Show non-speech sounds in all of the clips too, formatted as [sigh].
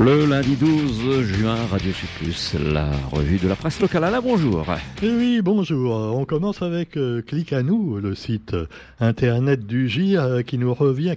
Le lundi 12 juin, Radio Plus, la revue de la presse locale. Alain, bonjour. Eh oui, bonjour. On commence avec euh, à nous, le site euh, internet du GIR euh, qui nous revient,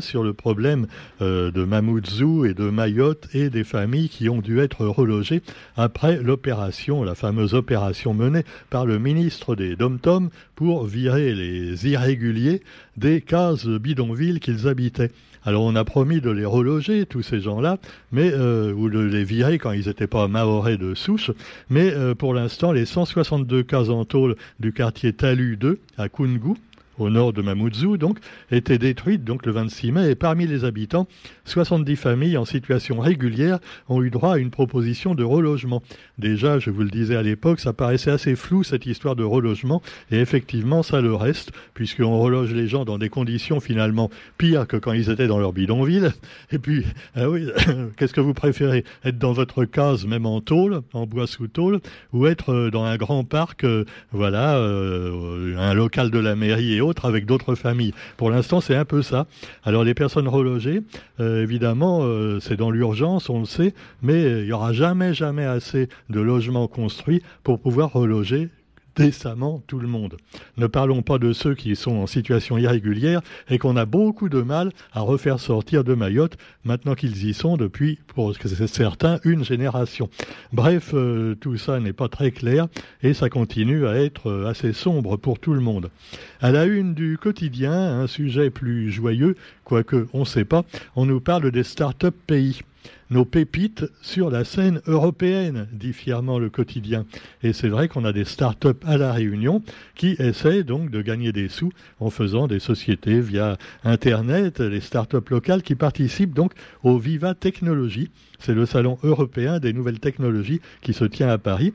sur le problème de Mamoudzou et de Mayotte et des familles qui ont dû être relogées après l'opération, la fameuse opération menée par le ministre des Dom-Tom pour virer les irréguliers des cases bidonvilles qu'ils habitaient. Alors on a promis de les reloger, tous ces gens-là, mais euh, ou de les virer quand ils n'étaient pas maorais de souche. Mais euh, pour l'instant, les 162 cases en tôle du quartier Talu 2 à Kungu, au nord de Mamoudzou, donc, était détruite donc le 26 mai. Et parmi les habitants, 70 familles en situation régulière ont eu droit à une proposition de relogement. Déjà, je vous le disais à l'époque, ça paraissait assez flou cette histoire de relogement, et effectivement, ça le reste, puisqu'on reloge les gens dans des conditions finalement pires que quand ils étaient dans leur bidonville. Et puis, ah oui, [coughs] qu'est-ce que vous préférez Être dans votre case, même en tôle, en bois sous tôle, ou être euh, dans un grand parc, euh, voilà, euh, un local de la mairie et avec d'autres familles. Pour l'instant, c'est un peu ça. Alors les personnes relogées, euh, évidemment, euh, c'est dans l'urgence, on le sait, mais il n'y aura jamais, jamais assez de logements construits pour pouvoir reloger décemment tout le monde. Ne parlons pas de ceux qui sont en situation irrégulière et qu'on a beaucoup de mal à refaire sortir de Mayotte maintenant qu'ils y sont depuis, pour certains, une génération. Bref, euh, tout ça n'est pas très clair et ça continue à être euh, assez sombre pour tout le monde. À la une du quotidien, un sujet plus joyeux, quoique on ne sait pas, on nous parle des start-up pays nos pépites sur la scène européenne, dit fièrement le quotidien. Et c'est vrai qu'on a des start-up à la Réunion qui essaient donc de gagner des sous en faisant des sociétés via Internet, les start-up locales qui participent donc au Viva Technologie. C'est le salon européen des nouvelles technologies qui se tient à Paris.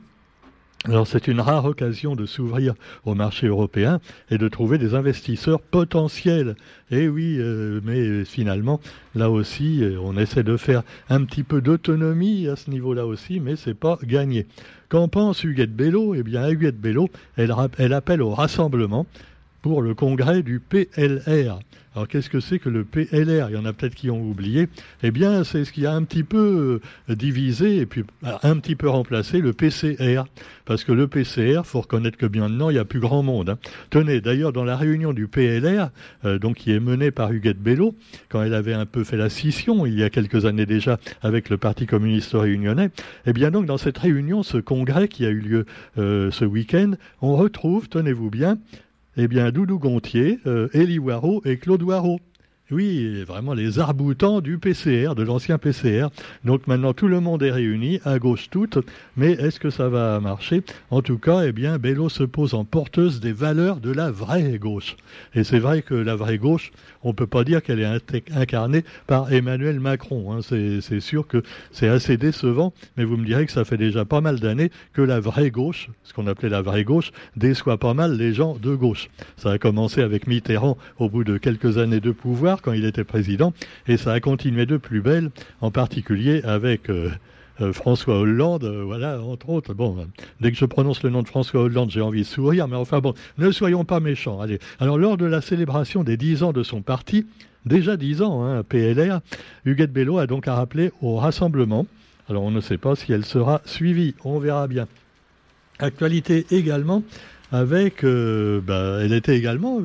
Alors c'est une rare occasion de s'ouvrir au marché européen et de trouver des investisseurs potentiels. Et oui, euh, mais finalement, là aussi, euh, on essaie de faire un petit peu d'autonomie à ce niveau-là aussi, mais c'est pas gagné. Qu'en pense Huguette Bello? Eh bien, Huguette Bello, elle appelle au rassemblement pour le congrès du PLR. Alors qu'est-ce que c'est que le PLR Il y en a peut-être qui ont oublié. Eh bien, c'est ce qui a un petit peu euh, divisé et puis un petit peu remplacé le PCR. Parce que le PCR, faut reconnaître que bien maintenant, il n'y a plus grand monde. Hein. Tenez, d'ailleurs, dans la réunion du PLR, euh, donc qui est menée par Huguette Bello, quand elle avait un peu fait la scission, il y a quelques années déjà, avec le Parti communiste réunionnais, eh bien donc dans cette réunion, ce congrès qui a eu lieu euh, ce week-end, on retrouve, tenez-vous bien, eh bien, Doudou Gontier, euh, Élie Waro et Claude Waro. Oui, vraiment les arboutants du PCR, de l'ancien PCR. Donc maintenant tout le monde est réuni, à gauche toute, mais est-ce que ça va marcher? En tout cas, eh bien, Bello se pose en porteuse des valeurs de la vraie gauche. Et c'est vrai que la vraie gauche, on ne peut pas dire qu'elle est incarnée par Emmanuel Macron. Hein. C'est sûr que c'est assez décevant, mais vous me direz que ça fait déjà pas mal d'années que la vraie gauche, ce qu'on appelait la vraie gauche, déçoit pas mal les gens de gauche. Ça a commencé avec Mitterrand au bout de quelques années de pouvoir quand il était président, et ça a continué de plus belle, en particulier avec euh, euh, François Hollande, euh, voilà, entre autres. Bon, dès que je prononce le nom de François Hollande, j'ai envie de sourire, mais enfin bon, ne soyons pas méchants. Allez. Alors, lors de la célébration des dix ans de son parti, déjà dix ans, hein, PLR, Huguette Bello a donc à rappeler au rassemblement. Alors, on ne sait pas si elle sera suivie, on verra bien. Actualité également, avec, euh, bah, elle était également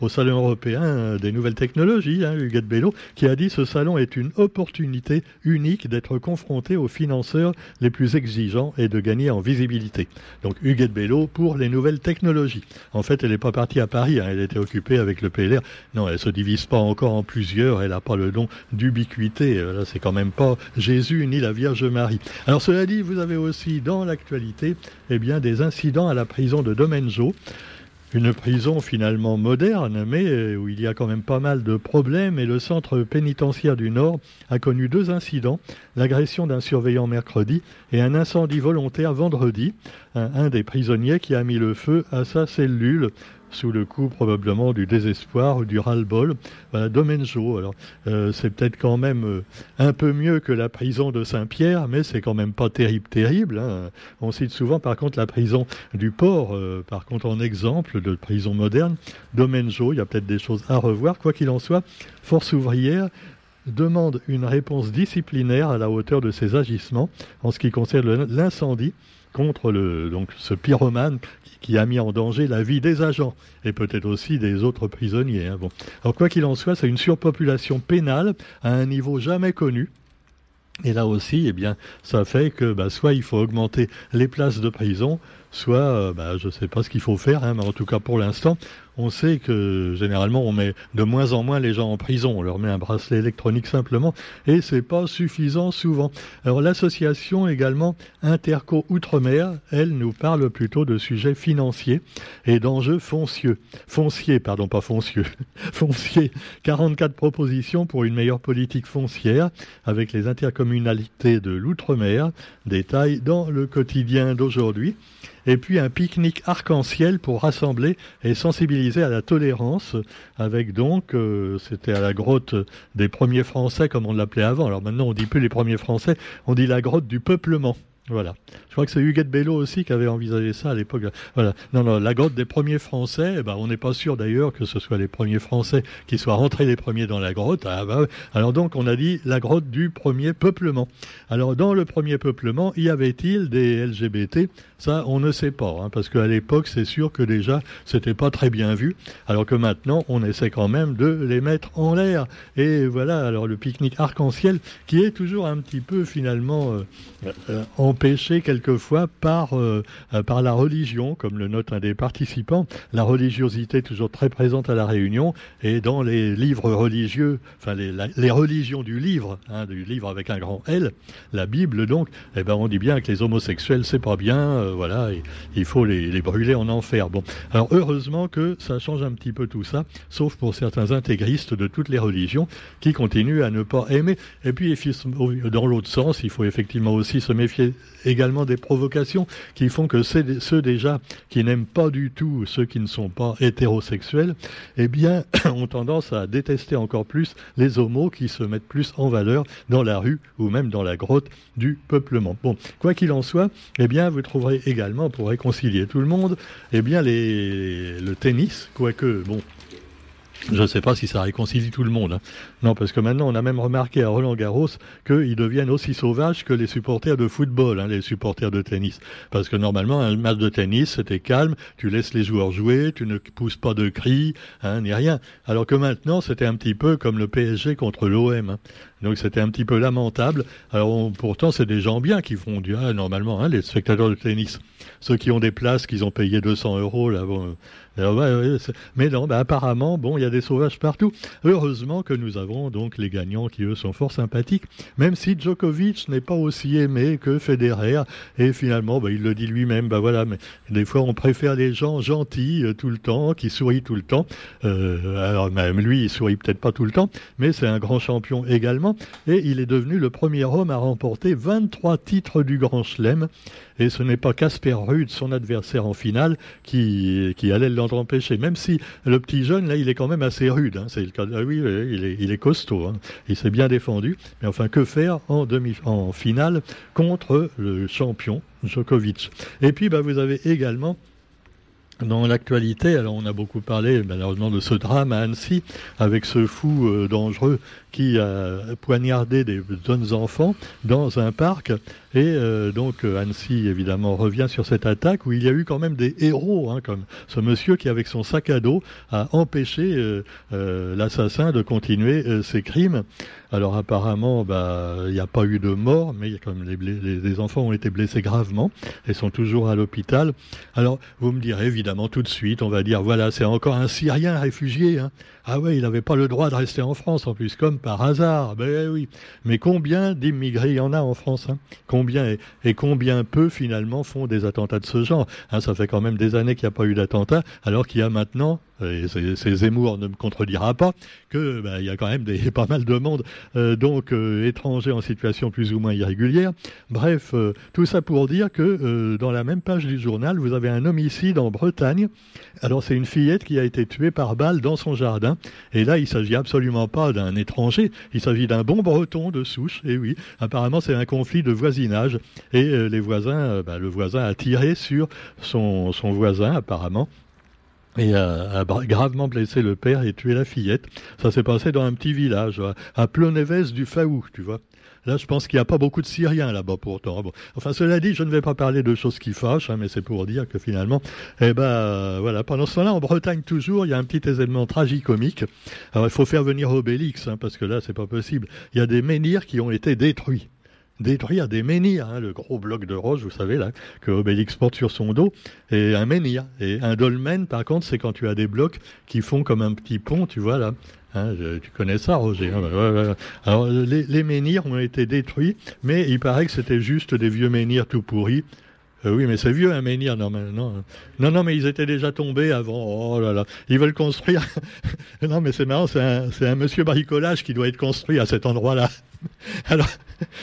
au, Salon européen des nouvelles technologies, hein, Huguette Bello, qui a dit ce salon est une opportunité unique d'être confronté aux financeurs les plus exigeants et de gagner en visibilité. Donc Huguette Bello pour les nouvelles technologies. En fait, elle n'est pas partie à Paris, hein, elle était occupée avec le PLR. Non, elle se divise pas encore en plusieurs, elle n'a pas le don d'ubiquité. Euh, là, c'est quand même pas Jésus ni la Vierge Marie. Alors cela dit, vous avez aussi dans l'actualité, eh bien, des incidents à la prison de Domaine une prison finalement moderne, mais où il y a quand même pas mal de problèmes. Et le centre pénitentiaire du Nord a connu deux incidents l'agression d'un surveillant mercredi et un incendie volontaire vendredi. un, des prisonniers qui a mis le feu à sa cellule sous le coup probablement du désespoir ou du ras-le-bol. Voilà, Domenjo, alors euh, c'est peut-être quand même euh, un peu mieux que la prison de Saint-Pierre, mais c'est quand même pas terrible, terrible. Hein. On cite souvent par contre la prison du port, euh, par contre en exemple de prison moderne. Domenjo, il y a peut-être des choses à revoir. Quoi qu'il en soit, Force ouvrière demande une réponse disciplinaire à la hauteur de ses agissements en ce qui concerne l'incendie contre le, donc, ce pyromane qui a mis en danger la vie des agents et peut-être aussi des autres prisonniers. Hein. Alors quoi qu'il en soit, c'est une surpopulation pénale à un niveau jamais connu. Et là aussi, eh bien, ça fait que bah, soit il faut augmenter les places de prison, soit, euh, bah, je ne sais pas ce qu'il faut faire, hein, mais en tout cas pour l'instant, on sait que généralement on met de moins en moins les gens en prison, on leur met un bracelet électronique simplement, et c'est pas suffisant souvent. Alors l'association également Interco Outre-mer, elle nous parle plutôt de sujets financiers et d'enjeux foncieux. Fonciers, pardon, pas foncieux. [laughs] fonciers. 44 propositions pour une meilleure politique foncière avec les intercommunalités de l'outre-mer. Détails dans le quotidien d'aujourd'hui et puis un pique-nique arc-en-ciel pour rassembler et sensibiliser à la tolérance, avec donc, euh, c'était à la grotte des premiers Français, comme on l'appelait avant. Alors maintenant, on dit plus les premiers Français, on dit la grotte du peuplement. Voilà. Je crois que c'est Huguette Bello aussi qui avait envisagé ça à l'époque. Voilà. Non, non, la grotte des premiers Français, eh ben, on n'est pas sûr d'ailleurs que ce soit les premiers Français qui soient rentrés les premiers dans la grotte. Ah, bah, alors donc, on a dit la grotte du premier peuplement. Alors, dans le premier peuplement, y avait-il des LGBT Ça, on ne sait pas, hein, parce qu'à l'époque, c'est sûr que déjà, c'était pas très bien vu, alors que maintenant, on essaie quand même de les mettre en l'air. Et voilà, alors le pique-nique arc-en-ciel, qui est toujours un petit peu finalement euh, euh, en empêché quelquefois par, euh, par la religion, comme le note un des participants. La religiosité toujours très présente à la Réunion et dans les livres religieux, enfin les, religions du livre, hein, du livre avec un grand L, la Bible donc, eh ben on dit bien que les homosexuels c'est pas bien, euh, voilà, il faut les, les, brûler en enfer. Bon, alors heureusement que ça change un petit peu tout ça, sauf pour certains intégristes de toutes les religions qui continuent à ne pas aimer. Et puis dans l'autre sens, il faut effectivement aussi se méfier également des provocations qui font que ceux déjà qui n'aiment pas du tout ceux qui ne sont pas hétérosexuels, eh bien, [coughs] ont tendance à détester encore plus les homos qui se mettent plus en valeur dans la rue ou même dans la grotte du peuplement. Bon, quoi qu'il en soit, eh bien, vous trouverez également, pour réconcilier tout le monde, eh bien, le tennis, quoique, bon, je ne sais pas si ça réconcilie tout le monde. Hein. Non, parce que maintenant, on a même remarqué à Roland Garros qu'ils deviennent aussi sauvages que les supporters de football, hein, les supporters de tennis. Parce que normalement, un match de tennis, c'était calme, tu laisses les joueurs jouer, tu ne pousses pas de cris, hein, ni rien. Alors que maintenant, c'était un petit peu comme le PSG contre l'OM. Hein. Donc c'était un petit peu lamentable. Alors pourtant, c'est des gens bien qui font du... Ah, normalement, hein, les spectateurs de tennis. Ceux qui ont des places qu'ils ont payé 200 euros, là, bon, mais non, bah, apparemment, bon, il y a des sauvages partout. Heureusement que nous avons donc les gagnants qui, eux, sont fort sympathiques, même si Djokovic n'est pas aussi aimé que Federer. Et finalement, bah, il le dit lui-même, bah voilà, mais des fois, on préfère les gens gentils euh, tout le temps, qui sourient tout le temps. Euh, alors même lui, il sourit peut-être pas tout le temps, mais c'est un grand champion également. Et il est devenu le premier homme à remporter 23 titres du Grand Chelem. Et ce n'est pas Casper Ruud, son adversaire en finale, qui, qui allait l'empêcher. Même si le petit jeune, là, il est quand même assez rude. Hein. C'est le cas. Ah oui, il est, il est costaud. Hein. Il s'est bien défendu. Mais enfin, que faire en demi, en finale contre le champion Djokovic? Et puis, bah, vous avez également dans l'actualité, alors on a beaucoup parlé malheureusement de ce drame à Annecy avec ce fou euh, dangereux qui a poignardé des jeunes enfants dans un parc. Et euh, donc euh, Annecy, évidemment, revient sur cette attaque où il y a eu quand même des héros, hein, comme ce monsieur qui, avec son sac à dos, a empêché l'assassin de continuer ses crimes. Alors apparemment, bah, il n'y a pas eu de mort, mais les, les, enfants ont été blessés gravement et sont toujours à l'hôpital. Alors vous me direz évidemment tout de suite, on va dire voilà, c'est encore un Syrien réfugié. Hein. Ah ouais, il n'avait pas le droit de rester en France en plus, comme par hasard. Ben oui. Mais combien d'immigrés il y en a en France hein? Combien et, combien peu finalement font des attentats de ce genre? Hein, Ça fait quand même des années qu'il n'y a pas eu d'attentats, alors qu'il y a maintenant et c'est Zemmour ne me contredira pas, que bah, il y a quand même [laughs] pas mal de monde euh, donc euh, étrangers en situation plus ou moins irrégulière. Bref, euh, tout ça pour dire que dans la même page du journal, vous avez un homicide en Bretagne. Alors c'est une fillette qui a été tuée par balle dans son jardin. Et là, il s'agit absolument pas d'un étranger, il s'agit d'un bon breton de souche. Et oui, apparemment c'est un conflit de voisinage. Et les voisins, bah, le voisin a tiré sur son voisin apparemment et a, gravement blessé le père et tué la fillette. Ça s'est passé dans un petit village, à Plonévez du Faou, tu vois. Là, je pense qu'il n'y a pas beaucoup de Syriens là-bas pourtant. Enfin, cela dit, je ne vais pas parler de choses qui fâchent, hein, mais c'est pour dire que finalement, eh ben, voilà. Pendant ce temps-là, en Bretagne toujours, il y a un petit événement tragicomique. Alors, il faut faire venir Obélix, hein, parce que là, c'est pas possible. Il y a des menhirs qui ont été détruits détruire des menhirs, hein, le gros bloc de roche, vous savez, là, que Obélix porte sur son dos, et un menhir. Et un dolmen, par contre, c'est quand tu as des blocs qui font comme un petit pont, tu vois, là. Hein, tu connais ça, Roger hein, Alors, les, menhirs ont été détruits, mais il paraît que c'était juste des vieux menhirs tout pourris. Euh, oui, mais c'est vieux un menhir, non, non, non, non, mais ils étaient déjà tombés avant. Oh là là, ils veulent construire. [laughs] non, mais c'est marrant, c'est un, un monsieur bricolage qui doit être construit à cet endroit-là. [laughs] Alors,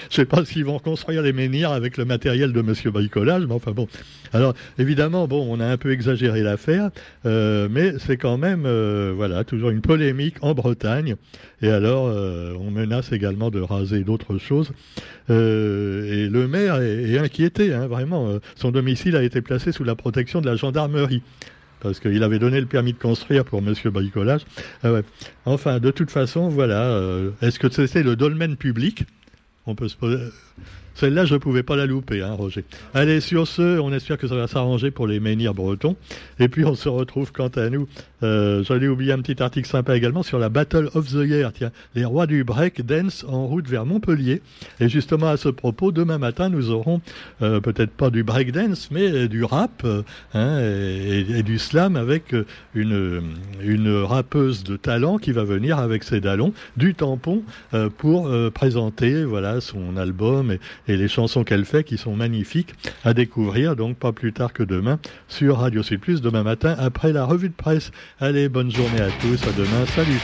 je sais pas s'ils vont construire les menhirs avec le matériel de Monsieur Bricolage, mais enfin bon. Alors, évidemment, bon, on a un peu exagéré l'affaire, euh, mais c'est quand même, euh, voilà, toujours une polémique en Bretagne. Et alors, euh, on menace également de raser d'autres choses. et le maire est, inquiété, hein, vraiment. Son domicile a été placé sous la protection de la gendarmerie parce qu'il avait donné le permis de construire pour Monsieur Bricolage. Ah enfin, de toute façon, voilà. Est-ce que c'était le dolmen public? On peut se poser. Celle-là, je ne pouvais pas la louper, hein, Roger. Allez, sur ce, on espère que ça va s'arranger pour les menhirs bretons. Et puis, on se retrouve quant à nous. Euh, J'allais oublier un petit article sympa également sur la Battle of the Year. Tiens, les rois du break dance en route vers Montpellier. Et justement, à ce propos, demain matin, nous aurons euh, peut-être pas du break dance, mais du rap euh, hein, et, du slam avec une, une rappeuse de talent qui va venir avec ses dallons du tampon pour présenter voilà son album et les chansons qu'elle fait qui sont magnifiques à découvrir, donc pas plus tard que demain sur Radio Sud Plus, demain matin après la revue de presse. Allez, bonne journée à tous, à demain, salut